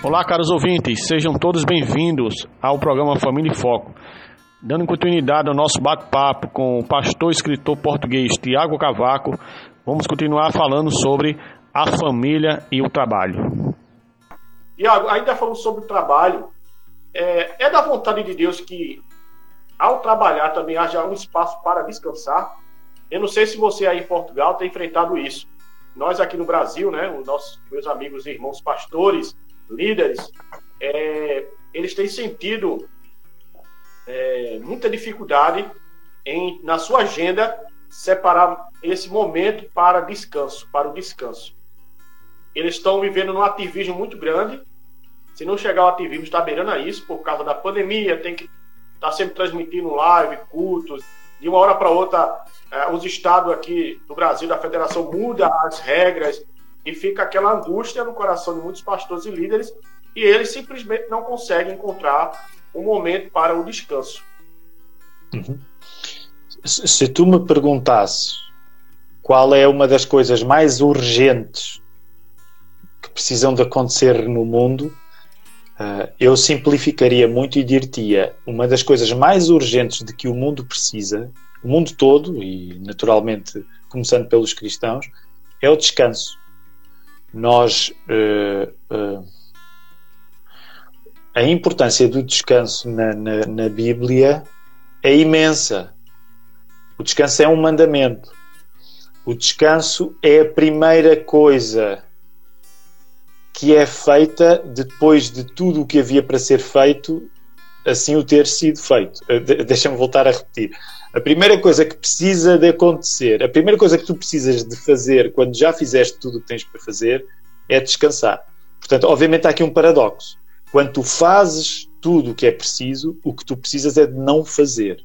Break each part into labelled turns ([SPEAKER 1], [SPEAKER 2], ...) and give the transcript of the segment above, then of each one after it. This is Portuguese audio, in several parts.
[SPEAKER 1] Olá, caros ouvintes, sejam todos bem-vindos ao programa Família em Foco. Dando continuidade ao nosso bate-papo com o pastor e escritor português Tiago Cavaco, vamos continuar falando sobre a família e o trabalho.
[SPEAKER 2] Tiago, ainda falando sobre o trabalho, é, é da vontade de Deus que, ao trabalhar, também haja um espaço para descansar. Eu não sei se você aí em Portugal tem enfrentado isso. Nós aqui no Brasil, né, os nossos meus amigos e irmãos pastores, líderes, é, eles têm sentido é, muita dificuldade em, na sua agenda, separar esse momento para descanso, para o descanso. Eles estão vivendo num ativismo muito grande. Se não chegar ao ativismo, está beirando a isso, por causa da pandemia, tem que estar tá sempre transmitindo live, cultos. De uma hora para outra, é, os estados aqui do Brasil, da federação, mudam as regras, e fica aquela angústia no coração de muitos pastores e líderes e eles simplesmente não conseguem encontrar um momento para o descanso.
[SPEAKER 3] Uhum. Se tu me perguntasses qual é uma das coisas mais urgentes que precisam de acontecer no mundo, uh, eu simplificaria muito e diria uma das coisas mais urgentes de que o mundo precisa, o mundo todo, e naturalmente começando pelos cristãos, é o descanso nós uh, uh, a importância do descanso na, na, na, Bíblia é imensa. O descanso é um mandamento. O descanso é a primeira coisa que é feita depois de tudo o que havia para ser feito, assim o ter sido feito. Uh, Deixa-me voltar a repetir. A primeira coisa que precisa de acontecer, a primeira coisa que tu precisas de fazer quando já fizeste tudo o que tens para fazer é descansar. Portanto, obviamente há aqui um paradoxo. Quando tu fazes tudo o que é preciso, o que tu precisas é de não fazer.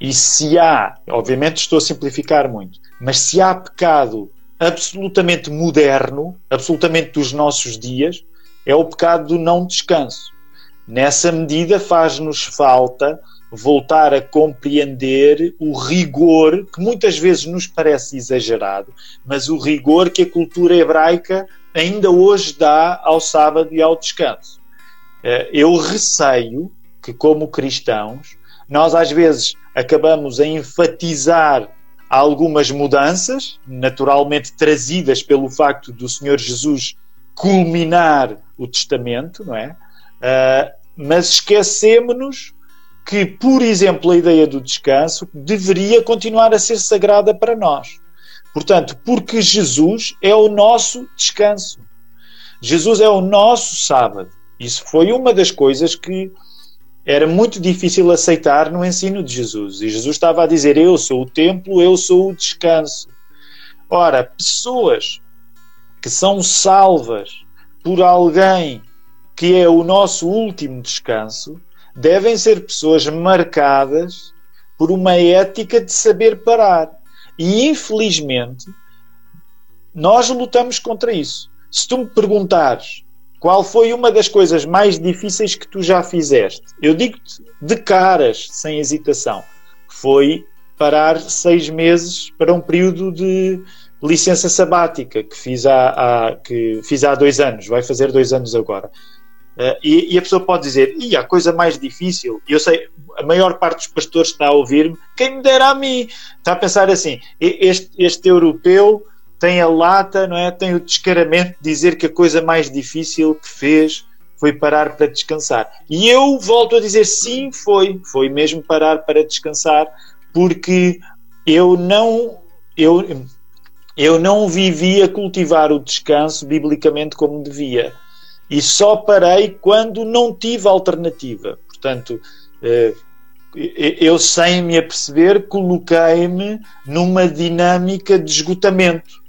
[SPEAKER 3] E se há, obviamente estou a simplificar muito, mas se há pecado absolutamente moderno, absolutamente dos nossos dias, é o pecado do não descanso. Nessa medida faz-nos falta voltar a compreender o rigor que muitas vezes nos parece exagerado, mas o rigor que a cultura hebraica ainda hoje dá ao sábado e ao descanso. Eh, eu receio que, como cristãos, nós às vezes acabamos a enfatizar algumas mudanças, naturalmente trazidas pelo facto do Senhor Jesus culminar o testamento, não é? Uh, mas esquecemos-nos que, por exemplo, a ideia do descanso deveria continuar a ser sagrada para nós. Portanto, porque Jesus é o nosso descanso. Jesus é o nosso sábado. Isso foi uma das coisas que era muito difícil aceitar no ensino de Jesus. E Jesus estava a dizer: Eu sou o templo, eu sou o descanso. Ora, pessoas que são salvas por alguém que é o nosso último descanso, devem ser pessoas marcadas por uma ética de saber parar. E infelizmente, nós lutamos contra isso. Se tu me perguntares qual foi uma das coisas mais difíceis que tu já fizeste, eu digo-te de caras, sem hesitação, foi parar seis meses para um período de licença sabática que fiz há, há, que fiz há dois anos, vai fazer dois anos agora. Uh, e, e, a pessoa pode dizer, e a coisa mais difícil, eu sei, a maior parte dos pastores está a ouvir-me, quem me dera a mim, está a pensar assim, este, este europeu tem a lata, não é? tem o descaramento de dizer que a coisa mais difícil que fez foi parar para descansar. E eu volto a dizer, sim, foi, foi mesmo parar para descansar, porque eu não, eu, eu não vivia cultivar o descanso biblicamente como devia e só parei quando não tive alternativa. Portanto, eh, eu sem me aperceber coloquei-me numa dinâmica de esgotamento.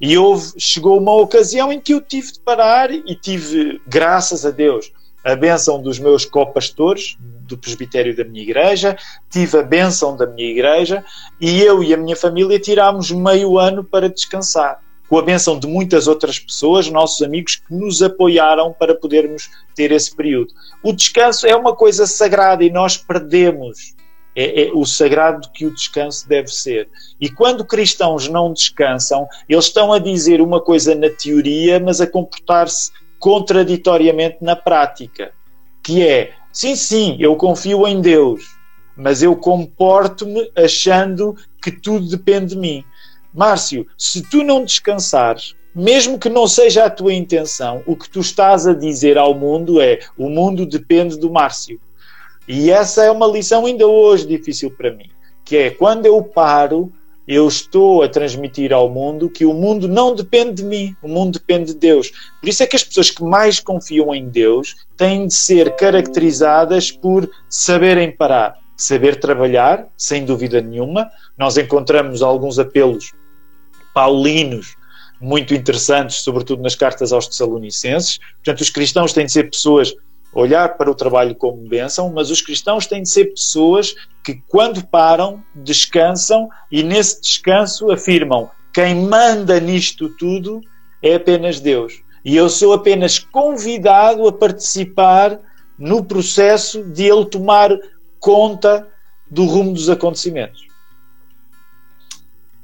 [SPEAKER 3] E houve, chegou uma ocasião em que eu tive de parar e tive, graças a Deus, a bênção dos meus copastores do presbitério da minha igreja, tive a bênção da minha igreja e eu e a minha família tirámos meio ano para descansar. Com a bênção de muitas outras pessoas, nossos amigos que nos apoiaram para podermos ter esse período. O descanso é uma coisa sagrada e nós perdemos é, é, o sagrado que o descanso deve ser. E quando cristãos não descansam, eles estão a dizer uma coisa na teoria, mas a comportar-se contraditoriamente na prática, que é, sim, sim, eu confio em Deus, mas eu comporto-me achando que tudo depende de mim. Márcio, se tu não descansares, mesmo que não seja a tua intenção, o que tu estás a dizer ao mundo é: o mundo depende do Márcio. E essa é uma lição ainda hoje difícil para mim, que é quando eu paro eu estou a transmitir ao mundo que o mundo não depende de mim, o mundo depende de Deus. Por isso é que as pessoas que mais confiam em Deus têm de ser caracterizadas por saberem parar, saber trabalhar, sem dúvida nenhuma. Nós encontramos alguns apelos paulinos muito interessantes, sobretudo nas cartas aos Tessalonicenses. Portanto, os cristãos têm de ser pessoas olhar para o trabalho como bênção, mas os cristãos têm de ser pessoas que, quando param, descansam e nesse descanso afirmam: quem manda nisto tudo é apenas Deus. E eu sou apenas convidado a participar no processo de ele tomar conta do rumo dos acontecimentos.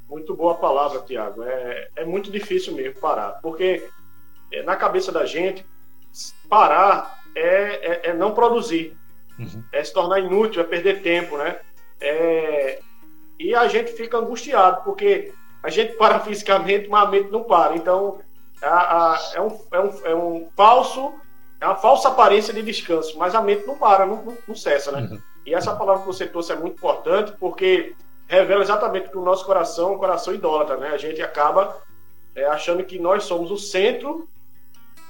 [SPEAKER 2] Muito boa palavra, Tiago. É, é muito difícil mesmo parar, porque é, na cabeça da gente, parar é, é, é não produzir, uhum. é se tornar inútil, é perder tempo, né? É, e a gente fica angustiado, porque a gente para fisicamente, mas a mente não para. Então, a, a, é, um, é, um, é um falso, é uma falsa aparência de descanso, mas a mente não para, não, não, não cessa, né? Uhum. E essa palavra que você trouxe é muito importante, porque revela exatamente que o nosso coração é um coração idólatra, né? A gente acaba é, achando que nós somos o centro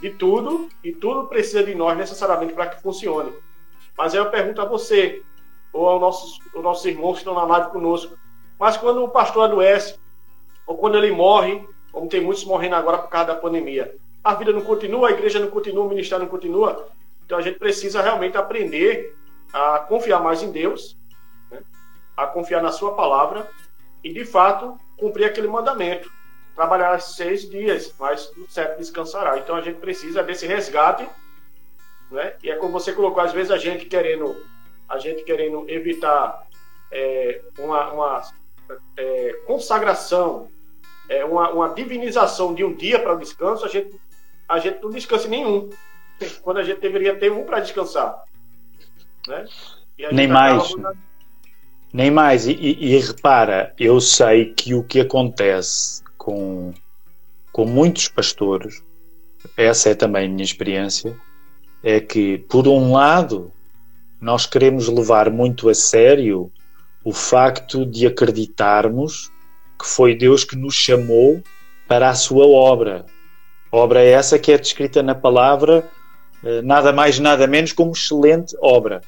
[SPEAKER 2] de tudo e tudo precisa de nós necessariamente para que funcione. Mas aí eu pergunto a você, ou aos nossos, aos nossos irmãos que estão na live conosco, mas quando o pastor adoece, ou quando ele morre, como tem muitos morrendo agora por causa da pandemia, a vida não continua, a igreja não continua, o ministério não continua. Então a gente precisa realmente aprender a confiar mais em Deus? A confiar na Sua palavra e, de fato, cumprir aquele mandamento trabalhará seis dias, mas no sétimo descansará. Então a gente precisa desse resgate, né? E é como você colocou, às vezes a gente querendo, a gente querendo evitar é, uma, uma é, consagração, é, uma, uma divinização de um dia para o descanso, a gente, a gente não descansa nenhum, quando a gente deveria ter um para descansar, né?
[SPEAKER 3] Nem mais. Nem mais. E, e, e repara, eu sei que o que acontece com, com muitos pastores, essa é também a minha experiência, é que, por um lado, nós queremos levar muito a sério o facto de acreditarmos que foi Deus que nos chamou para a sua obra. Obra essa que é descrita na palavra, eh, nada mais, nada menos como excelente obra.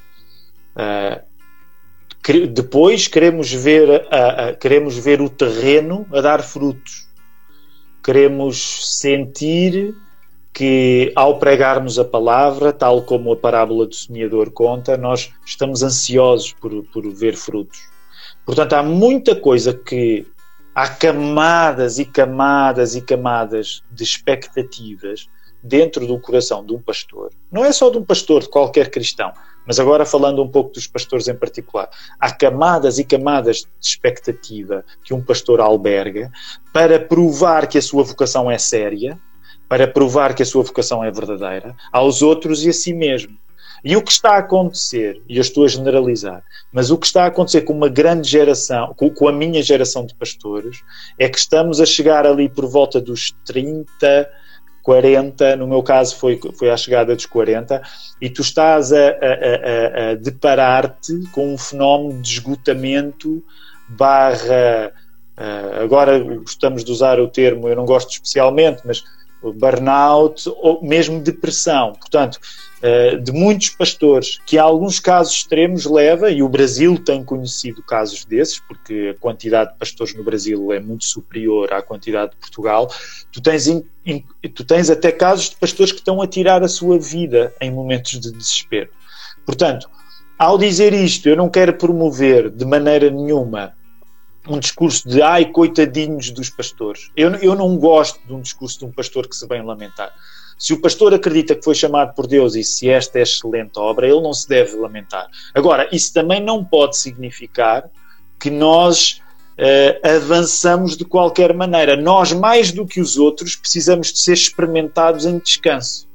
[SPEAKER 3] Depois queremos ver, queremos ver o terreno a dar frutos queremos sentir que ao pregarmos a palavra, tal como a parábola do semeador conta, nós estamos ansiosos por, por ver frutos. Portanto, há muita coisa que há camadas e camadas e camadas de expectativas dentro do coração de um pastor. Não é só de um pastor, de qualquer cristão, mas agora falando um pouco dos pastores em particular. Há camadas e camadas de expectativa que um pastor alberga para provar que a sua vocação é séria, para provar que a sua vocação é verdadeira, aos outros e a si mesmo. E o que está a acontecer, e eu estou a generalizar, mas o que está a acontecer com uma grande geração, com, a minha geração de pastores, é que estamos a chegar ali por volta dos 30, 40, no meu caso foi, foi à chegada dos 40, e tu estás a, a, a, a deparar-te com um fenómeno de esgotamento barra. Uh, agora gostamos de usar o termo, eu não gosto especialmente, mas burnout ou mesmo depressão. Portanto, eh, de muitos pastores que a alguns casos extremos leva, e o Brasil tem conhecido casos desses, porque a quantidade de pastores no Brasil é muito superior à quantidade de Portugal, tu tens, tu tens até casos de pastores que estão a tirar a sua vida em momentos de desespero. Portanto, ao dizer isto, eu não quero promover de maneira nenhuma um discurso de ai, coitadinhos dos pastores. Eu, eu não gosto de um discurso de um pastor que se vem lamentar. Se o pastor acredita que foi chamado por Deus e se esta é excelente obra, ele não se deve lamentar. Agora, isso também não pode significar que nós uh, avançamos de qualquer maneira. Nós, mais do que os outros, precisamos de ser experimentados em descanso.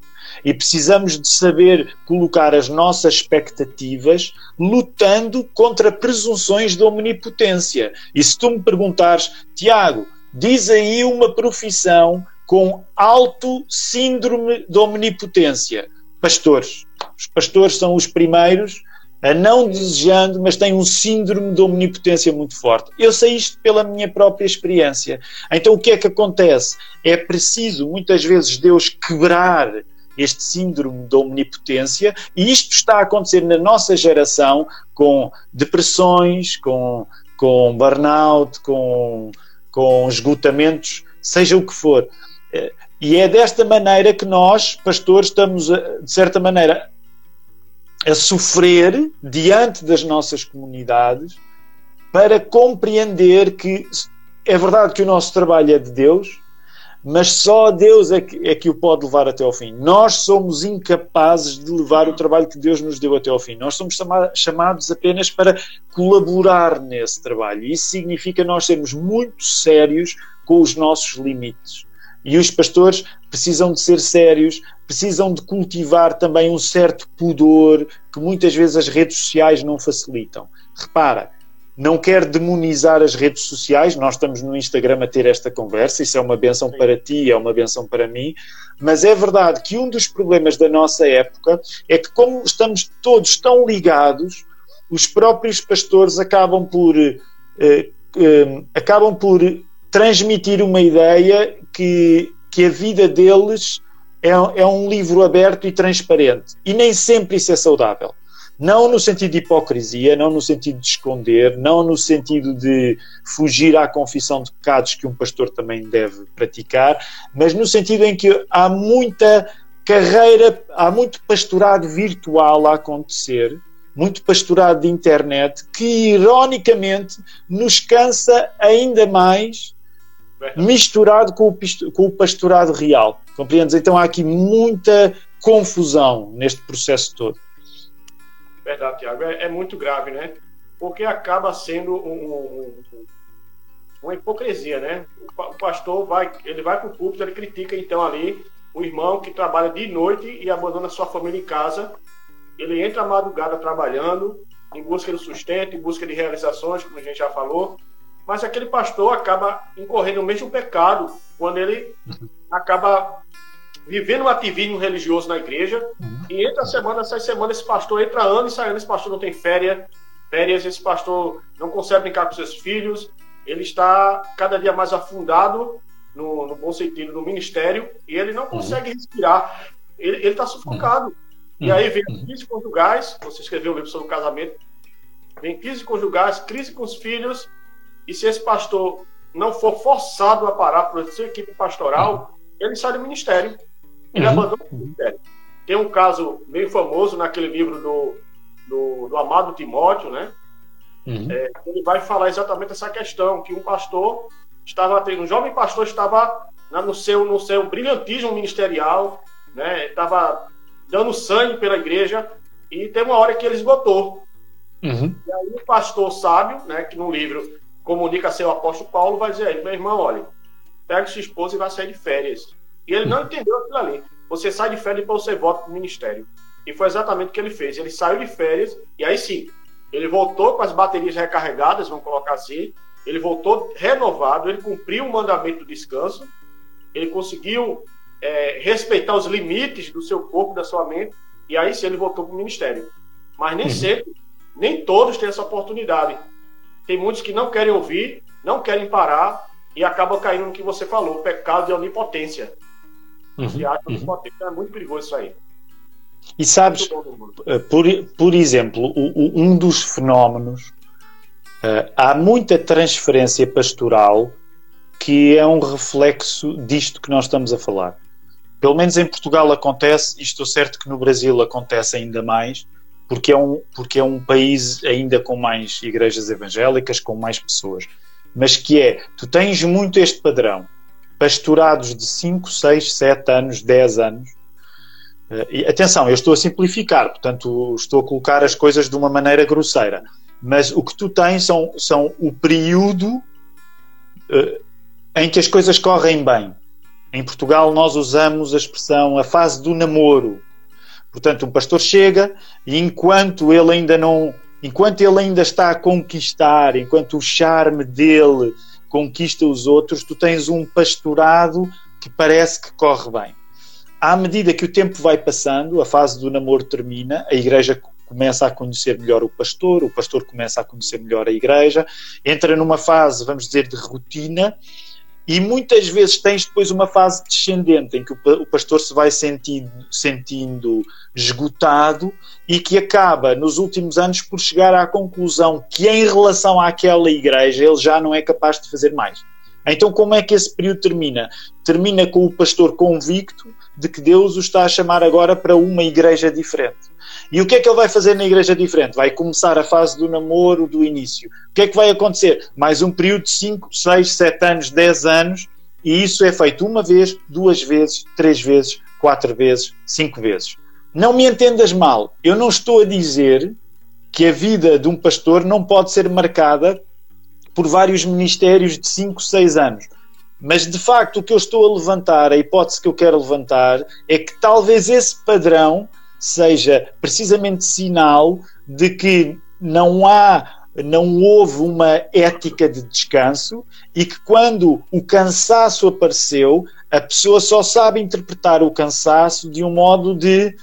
[SPEAKER 3] E precisamos de saber colocar as nossas expectativas lutando contra presunções de omnipotência. E se tu me perguntares, Tiago, diz aí uma profissão com alto síndrome de omnipotência. Pastores. Os pastores são os primeiros a não desejando, mas têm um síndrome de omnipotência muito forte. Eu sei isto pela minha própria experiência. Então o que é que acontece? É preciso muitas vezes Deus quebrar este síndrome de omnipotência e isto está a acontecer na nossa geração com depressões, com, com burnout, com, com esgotamentos, seja o que for. E é desta maneira que nós, pastores, estamos, de certa maneira, a sofrer diante das nossas comunidades para compreender que é verdade que o nosso trabalho é de Deus, mas só Deus é que, é que o pode levar até ao fim. Nós somos incapazes de levar o trabalho que Deus nos deu até ao fim. Nós somos chamados apenas para colaborar nesse trabalho. Isso significa nós sermos muito sérios com os nossos limites. E os pastores precisam de ser sérios, precisam de cultivar também um certo pudor que muitas vezes as redes sociais não facilitam. Repara, não quero demonizar as redes sociais, nós estamos no Instagram a ter esta conversa, isso é uma benção para ti, é uma benção para mim, mas é verdade que um dos problemas da nossa época é que, como estamos todos tão ligados, os próprios pastores acabam por. Eh, eh, acabam por transmitir uma ideia que, que a vida deles é, é um livro aberto e transparente. E nem sempre isso é saudável. Não no sentido de hipocrisia, não no sentido de esconder, não no sentido de fugir à confissão de pecados que um pastor também deve praticar, mas no sentido em que há muita carreira, há muito pastorado virtual a acontecer, muito pastorado de internet, que ironicamente nos cansa ainda mais misturado com o, com o pastorado real. Compreendes? Então há aqui muita confusão neste processo todo.
[SPEAKER 2] Verdade, Tiago. É, é, muito grave, né? Porque acaba sendo um, um, uma hipocrisia, né? O pastor vai, ele vai para o púlpito, ele critica então ali o irmão que trabalha de noite e abandona sua família em casa. Ele entra à madrugada trabalhando, em busca de sustento, em busca de realizações, como a gente já falou, mas aquele pastor acaba incorrendo no mesmo pecado quando ele acaba vivendo um ativismo religioso na igreja e entra semana, sai semana, esse pastor entra ano e sai ano, esse pastor não tem férias, férias, esse pastor não consegue brincar com seus filhos, ele está cada dia mais afundado no, no bom sentido do ministério e ele não consegue uhum. respirar, ele está sufocado. Uhum. E aí vem uhum. crise conjugais, você escreveu um livro sobre o casamento, vem crise conjugais, crise com os filhos, e se esse pastor não for forçado a parar por sua equipe pastoral, ele sai do ministério. Ele uhum. abandona o ministério. Tem um caso meio famoso naquele livro do, do, do amado Timóteo, né? Uhum. É, ele vai falar exatamente essa questão, que um pastor estava, um jovem pastor estava no seu, no seu brilhantismo ministerial, né? Estava dando sangue pela igreja e tem uma hora que ele esgotou. Uhum. E aí o pastor sábio, né, que no livro comunica a seu apóstolo Paulo, vai dizer a ele, meu irmão, olha, pega sua esposa e vai sair de férias. E ele não entendeu aquilo ali. Você sai de férias para você volta para o ministério. E foi exatamente o que ele fez. Ele saiu de férias e aí sim, ele voltou com as baterias recarregadas, vamos colocar assim. Ele voltou renovado, ele cumpriu o mandamento do descanso, ele conseguiu é, respeitar os limites do seu corpo, da sua mente, e aí sim ele voltou para o ministério. Mas nem uhum. sempre, nem todos têm essa oportunidade. Tem muitos que não querem ouvir, não querem parar e acabam caindo no que você falou, pecado de onipotência. Uhum. Se acha uhum. pode ter, então é muito perigoso isso aí.
[SPEAKER 3] E sabes, eh, por, por exemplo, o, o, um dos fenómenos, uh, há muita transferência pastoral que é um reflexo disto que nós estamos a falar. Pelo menos em Portugal acontece, e estou certo que no Brasil acontece ainda mais, porque é um, porque é um país ainda com mais igrejas evangélicas, com mais pessoas. Mas que é, tu tens muito este padrão, pastorados de 5, 6, 7 anos, 10 anos. Uh, e, atenção, eu estou a simplificar, portanto estou a colocar as coisas de uma maneira grosseira. Mas o que tu tens são, são o período uh, em que as coisas correm bem. Em Portugal nós usamos a expressão a fase do namoro. Portanto, um pastor chega e enquanto ele ainda não, enquanto ele ainda está a conquistar, enquanto o charme dele conquista os outros, tu tens um pastorado que parece que corre bem. À medida que o tempo vai passando, a fase do namoro termina, a igreja começa a conhecer melhor o pastor, o pastor começa a conhecer melhor a igreja, entra numa fase, vamos dizer, de rotina e muitas vezes tens depois uma fase descendente em que o pastor se vai sentindo, sentindo esgotado e que acaba nos últimos anos por chegar à conclusão que em relação àquela igreja ele já não é capaz de fazer mais. Então como é que esse período termina? Termina com o pastor convicto de que Deus o está a chamar agora para uma igreja diferente. E o que é que ele vai fazer na igreja diferente? Vai começar a fase do namoro do início. O que é que vai acontecer? Mais um período de 5, 6, 7 anos, 10 anos, e isso é feito uma vez, duas vezes, três vezes, quatro vezes, cinco vezes. Não me entendas mal, eu não estou a dizer que a vida de um pastor não pode ser marcada por vários ministérios de 5, 6 anos. Mas de facto o que eu estou a levantar, a hipótese que eu quero levantar, é que talvez esse padrão seja precisamente sinal de que não há não houve uma ética de descanso e que quando o cansaço apareceu, a pessoa só sabe interpretar o cansaço de um modo de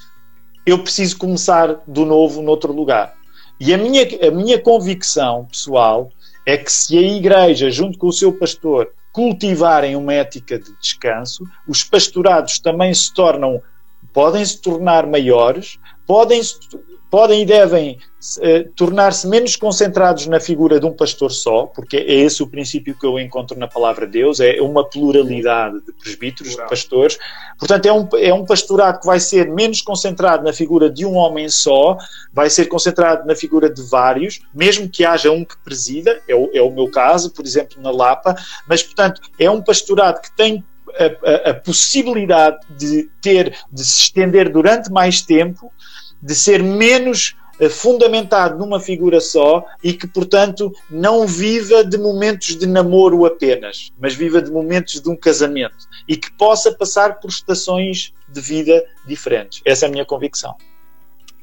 [SPEAKER 3] eu preciso começar do novo noutro lugar. E a minha, a minha convicção pessoal é que se a igreja, junto com o seu pastor, cultivarem uma ética de descanso, os pastorados também se tornam podem se tornar maiores, podem, podem e devem eh, tornar-se menos concentrados na figura de um pastor só, porque é esse o princípio que eu encontro na palavra de Deus, é uma pluralidade de presbíteros, de pastores. Portanto, é um, é um pastorado que vai ser menos concentrado na figura de um homem só, vai ser concentrado na figura de vários, mesmo que haja um que presida, é o, é o meu caso, por exemplo, na Lapa, mas, portanto, é um pastorado que tem a, a, possibilidade de ter, de se estender durante mais tempo, de ser menos eh, fundamentado numa figura só e que, portanto, não viva de momentos de namoro apenas, mas viva de momentos de um casamento e que possa passar por estações de vida diferentes. Essa é a minha convicção.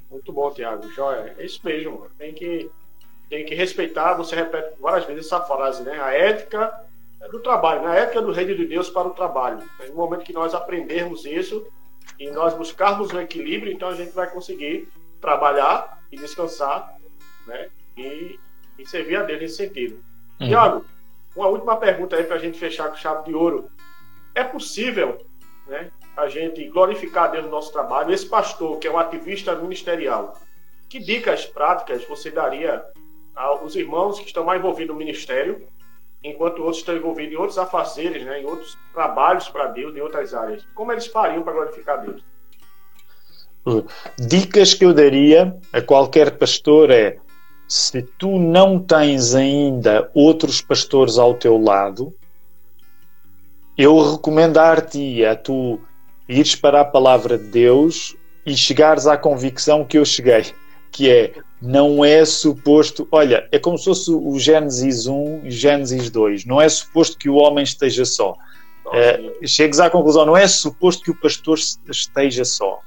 [SPEAKER 2] Muito bom, Tiago. Joia. É isso mesmo. Tem que, tem que respeitar, você repete várias vezes essa frase, né? A ética do trabalho, na ética do reino de Deus para o trabalho. No momento que nós aprendermos isso e nós buscarmos o equilíbrio, então a gente vai conseguir trabalhar e descansar, né? E, e servir a Deus nesse sentido. Uhum. Tiago, uma última pergunta aí para a gente fechar com chave de ouro. É possível, né? A gente glorificar a Deus no nosso trabalho. Esse pastor, que é um ativista ministerial, que dicas práticas você daria aos irmãos que estão mais envolvidos no ministério enquanto outros estão envolvidos em outros afazeres, né, em outros trabalhos para Deus, em outras áreas. Como eles fariam para glorificar Deus?
[SPEAKER 3] Dicas que eu daria a qualquer pastor é: se tu não tens ainda outros pastores ao teu lado, eu recomendar-te a tu ires para a palavra de Deus e chegares à convicção que eu cheguei, que é não é suposto. Olha, é como se fosse o Gênesis 1 e Gênesis 2. Não é suposto que o homem esteja só. É, chegues à conclusão, não é suposto que o pastor esteja só.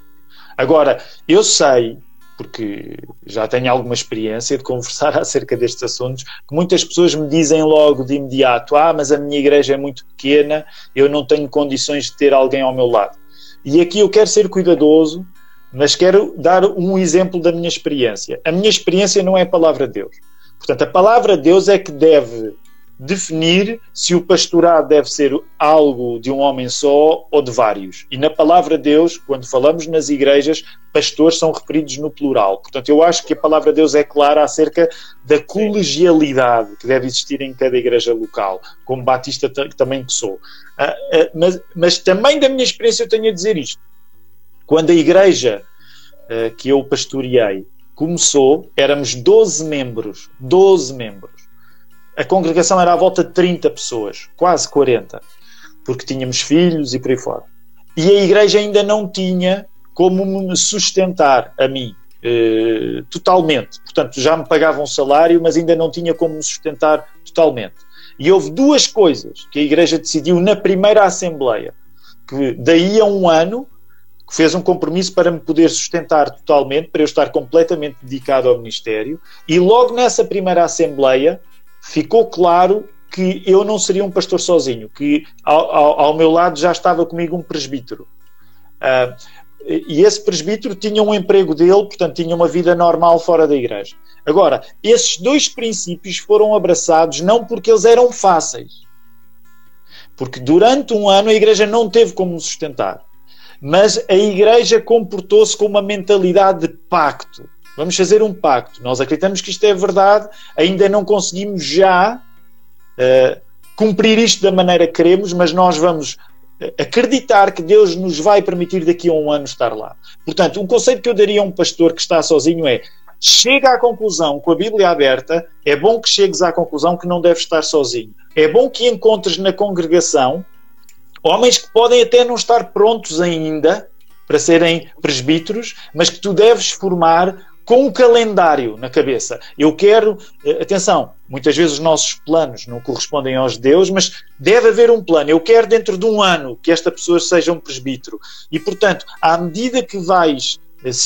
[SPEAKER 3] Agora, eu sei, porque já tenho alguma experiência de conversar acerca destes assuntos, que muitas pessoas me dizem logo de imediato: Ah, mas a minha igreja é muito pequena, eu não tenho condições de ter alguém ao meu lado. E aqui eu quero ser cuidadoso mas quero dar um exemplo da minha experiência. A minha experiência não é a palavra de Deus. Portanto, a palavra de Deus é que deve definir se o pastorado deve ser algo de um homem só ou de vários. E na palavra de Deus, quando falamos nas igrejas, pastores são referidos no plural. Portanto, eu acho que a palavra de Deus é clara acerca da colegialidade que deve existir em cada igreja local, como batista também que sou. Ah, ah, mas, mas também da minha experiência eu tenho a dizer isto. Quando a igreja ah, que eu pastoreei começou, éramos 12 membros. 12 membros a congregação era à volta de 30 pessoas, quase 40, porque tínhamos filhos e por aí fora. E a igreja ainda não tinha como me sustentar a mim eh, totalmente. Portanto, já me pagavam um salário, mas ainda não tinha como me sustentar totalmente. E houve duas coisas que a igreja decidiu na primeira assembleia, que daí a um ano fez um compromisso para me poder sustentar totalmente, para eu estar completamente dedicado ao ministério, e logo nessa primeira assembleia ficou claro que eu não seria um pastor sozinho, que ao, ao, ao meu lado já estava comigo um presbítero. Uh, e esse presbítero tinha um emprego dele, portanto, tinha uma vida normal fora da igreja. Agora, esses dois princípios foram abraçados não porque eles eram fáceis, porque durante um ano a igreja não teve como sustentar, mas a igreja comportou-se com uma mentalidade de pacto. Vamos fazer um pacto. Nós acreditamos que isto é verdade, ainda não conseguimos já uh, cumprir isto da maneira que queremos, mas nós vamos eh, acreditar que Deus nos vai permitir daqui a um ano estar lá. Portanto, um conceito que eu daria a um pastor que está sozinho é chega à conclusão, com a Bíblia aberta, é bom que chegues à conclusão que não deves estar sozinho. É bom que encontres na congregação homens que podem até não estar prontos ainda para serem presbíteros, mas que tu deves formar com um calendário na cabeça. Eu quero, eh, atenção, muitas vezes os nossos planos não correspondem aos de Deus, mas deve haver um plano. Eu quero dentro de um ano que esta pessoa seja um presbítero. E, portanto, à medida que vais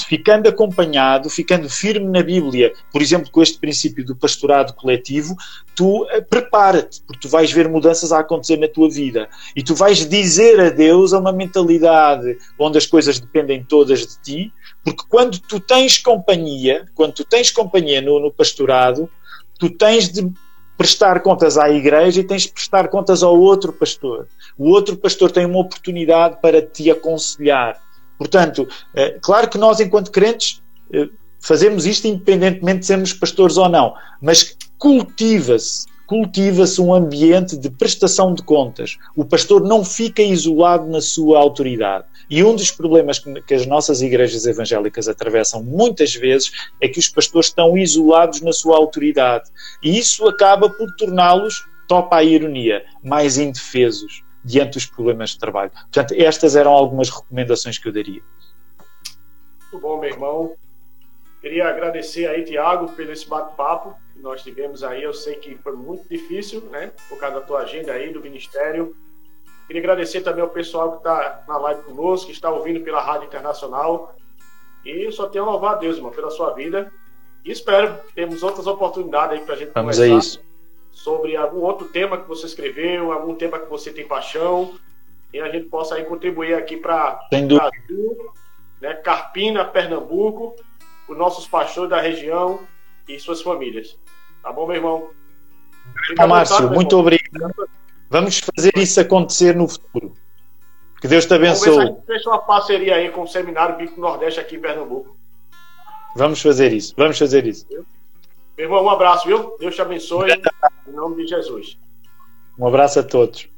[SPEAKER 3] ficando acompanhado, ficando firme na Bíblia, por exemplo, com este princípio do pastorado coletivo, tu eh, prepara-te, porque tu vais ver mudanças a acontecer na tua vida e tu vais dizer a Deus a uma mentalidade onde as coisas dependem todas de ti, porque quando tu tens companhia, quando tu tens companhia no, no pastorado, tu tens de prestar contas à igreja e tens de prestar contas ao outro pastor. O outro pastor tem uma oportunidade para te aconselhar. Portanto, é, claro que nós, enquanto crentes, é, fazemos isto independentemente de sermos pastores ou não, mas cultiva-se cultiva-se um ambiente de prestação de contas. O pastor não fica isolado na sua autoridade. E um dos problemas que as nossas igrejas evangélicas atravessam muitas vezes é que os pastores estão isolados na sua autoridade. E isso acaba por torná-los, topa a ironia, mais indefesos diante dos problemas de trabalho. Portanto, estas eram algumas recomendações que eu daria.
[SPEAKER 2] Muito bom, meu irmão. Queria agradecer aí, Tiago, pelo esse bate-papo que nós tivemos aí. Eu sei que foi muito difícil, né? Por causa da tua agenda aí, do Ministério. Queria agradecer também ao pessoal que está na live conosco, que está ouvindo pela Rádio Internacional. E só tenho a louvar a Deus, irmão, pela sua vida. E espero termos outras oportunidades aí para a gente
[SPEAKER 3] Vamos conversar isso.
[SPEAKER 2] Sobre algum outro tema que você escreveu, algum tema que você tem paixão. E a gente possa aí contribuir aqui para Brasil, né, Carpina, Pernambuco, os nossos pastores da região e suas famílias. Tá bom, meu irmão?
[SPEAKER 3] Fica Márcio, vontade, muito irmão. obrigado. Vamos fazer isso acontecer no futuro. Que Deus te abençoe. Vamos ver se
[SPEAKER 2] uma parceria aí com o Seminário Bíblico Nordeste aqui em Pernambuco.
[SPEAKER 3] Vamos fazer isso, vamos fazer isso. Meu
[SPEAKER 2] irmão, um abraço, viu? Deus te abençoe. Em nome de Jesus.
[SPEAKER 3] Um abraço a todos.